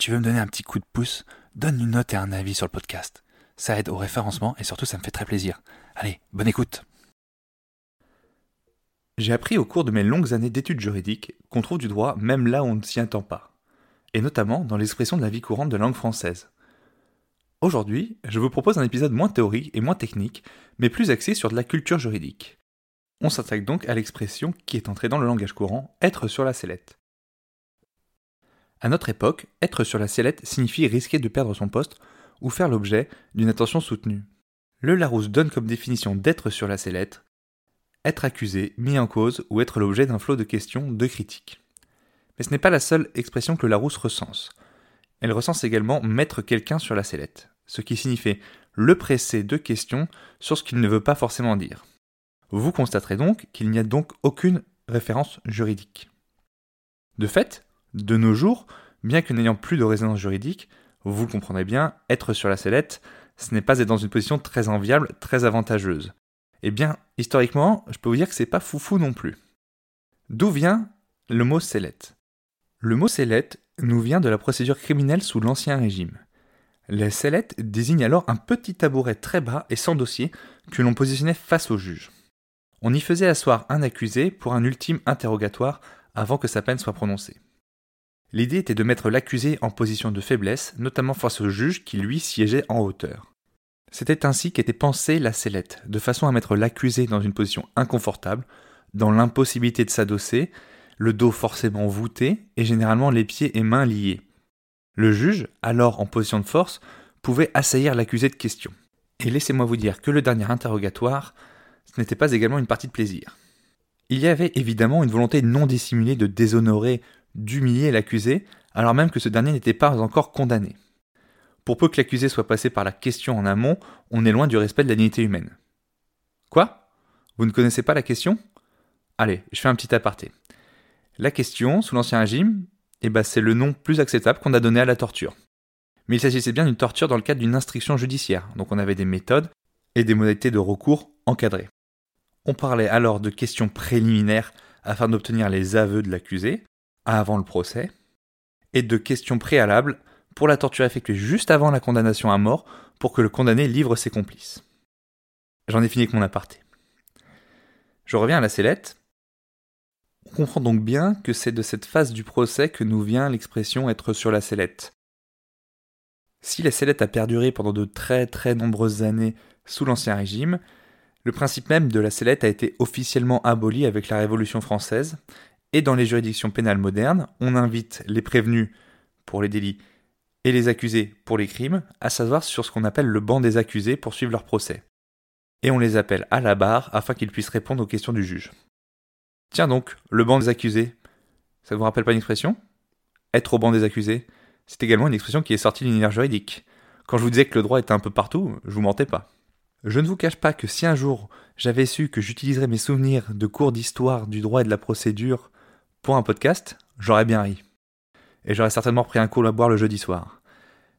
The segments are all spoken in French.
Tu veux me donner un petit coup de pouce, donne une note et un avis sur le podcast. Ça aide au référencement et surtout ça me fait très plaisir. Allez, bonne écoute. J'ai appris au cours de mes longues années d'études juridiques qu'on trouve du droit même là où on ne s'y attend pas, et notamment dans l'expression de la vie courante de langue française. Aujourd'hui, je vous propose un épisode moins théorique et moins technique, mais plus axé sur de la culture juridique. On s'attaque donc à l'expression qui est entrée dans le langage courant, être sur la sellette. À notre époque, être sur la sellette signifie risquer de perdre son poste ou faire l'objet d'une attention soutenue. Le Larousse donne comme définition d'être sur la sellette être accusé, mis en cause ou être l'objet d'un flot de questions, de critiques. Mais ce n'est pas la seule expression que Larousse recense. Elle recense également mettre quelqu'un sur la sellette, ce qui signifie le presser de questions sur ce qu'il ne veut pas forcément dire. Vous constaterez donc qu'il n'y a donc aucune référence juridique. De fait, de nos jours, bien que n'ayant plus de résonance juridique, vous le comprendrez bien, être sur la sellette, ce n'est pas être dans une position très enviable, très avantageuse. Eh bien, historiquement, je peux vous dire que c'est pas foufou non plus. D'où vient le mot sellette? Le mot sellette nous vient de la procédure criminelle sous l'Ancien Régime. La sellette désigne alors un petit tabouret très bas et sans dossier que l'on positionnait face au juge. On y faisait asseoir un accusé pour un ultime interrogatoire avant que sa peine soit prononcée. L'idée était de mettre l'accusé en position de faiblesse, notamment face au juge qui lui siégeait en hauteur. C'était ainsi qu'était pensée la sellette, de façon à mettre l'accusé dans une position inconfortable, dans l'impossibilité de s'adosser, le dos forcément voûté et généralement les pieds et mains liés. Le juge, alors en position de force, pouvait assaillir l'accusé de questions. Et laissez-moi vous dire que le dernier interrogatoire, ce n'était pas également une partie de plaisir. Il y avait évidemment une volonté non dissimulée de déshonorer d'humilier l'accusé, alors même que ce dernier n'était pas encore condamné. Pour peu que l'accusé soit passé par la question en amont, on est loin du respect de la dignité humaine. Quoi? Vous ne connaissez pas la question? Allez, je fais un petit aparté. La question, sous l'Ancien Régime, eh ben, c'est le nom plus acceptable qu'on a donné à la torture. Mais il s'agissait bien d'une torture dans le cadre d'une instruction judiciaire, donc on avait des méthodes et des modalités de recours encadrées. On parlait alors de questions préliminaires afin d'obtenir les aveux de l'accusé, avant le procès, et de questions préalables pour la torture effectuée juste avant la condamnation à mort pour que le condamné livre ses complices. J'en ai fini avec mon aparté. Je reviens à la sellette. On comprend donc bien que c'est de cette phase du procès que nous vient l'expression être sur la sellette. Si la sellette a perduré pendant de très très nombreuses années sous l'Ancien Régime, le principe même de la sellette a été officiellement aboli avec la Révolution française et dans les juridictions pénales modernes, on invite les prévenus pour les délits et les accusés pour les crimes à savoir sur ce qu'on appelle le banc des accusés pour suivre leur procès. Et on les appelle à la barre afin qu'ils puissent répondre aux questions du juge. Tiens donc, le banc des accusés, ça vous rappelle pas une expression? Être au banc des accusés, c'est également une expression qui est sortie de l'univers juridique. Quand je vous disais que le droit était un peu partout, je vous mentais pas. Je ne vous cache pas que si un jour j'avais su que j'utiliserais mes souvenirs de cours d'histoire du droit et de la procédure pour un podcast, j'aurais bien ri. Et j'aurais certainement pris un coup à boire le jeudi soir.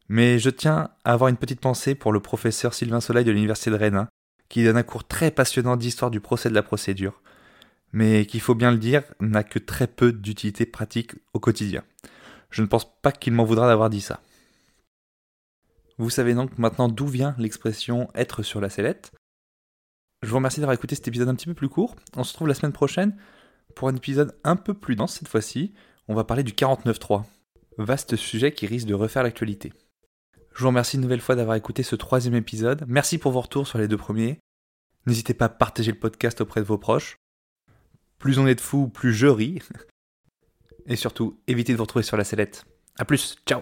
Mais je tiens à avoir une petite pensée pour le professeur Sylvain Soleil de l'Université de Rennes, qui donne un cours très passionnant d'histoire du procès de la procédure, mais qui, faut bien le dire, n'a que très peu d'utilité pratique au quotidien. Je ne pense pas qu'il m'en voudra d'avoir dit ça. Vous savez donc maintenant d'où vient l'expression être sur la sellette. Je vous remercie d'avoir écouté cet épisode un petit peu plus court. On se retrouve la semaine prochaine pour un épisode un peu plus dense cette fois-ci, on va parler du 49.3. Vaste sujet qui risque de refaire l'actualité. Je vous remercie une nouvelle fois d'avoir écouté ce troisième épisode. Merci pour vos retours sur les deux premiers. N'hésitez pas à partager le podcast auprès de vos proches. Plus on est de fous, plus je ris. Et surtout, évitez de vous retrouver sur la sellette. A plus, ciao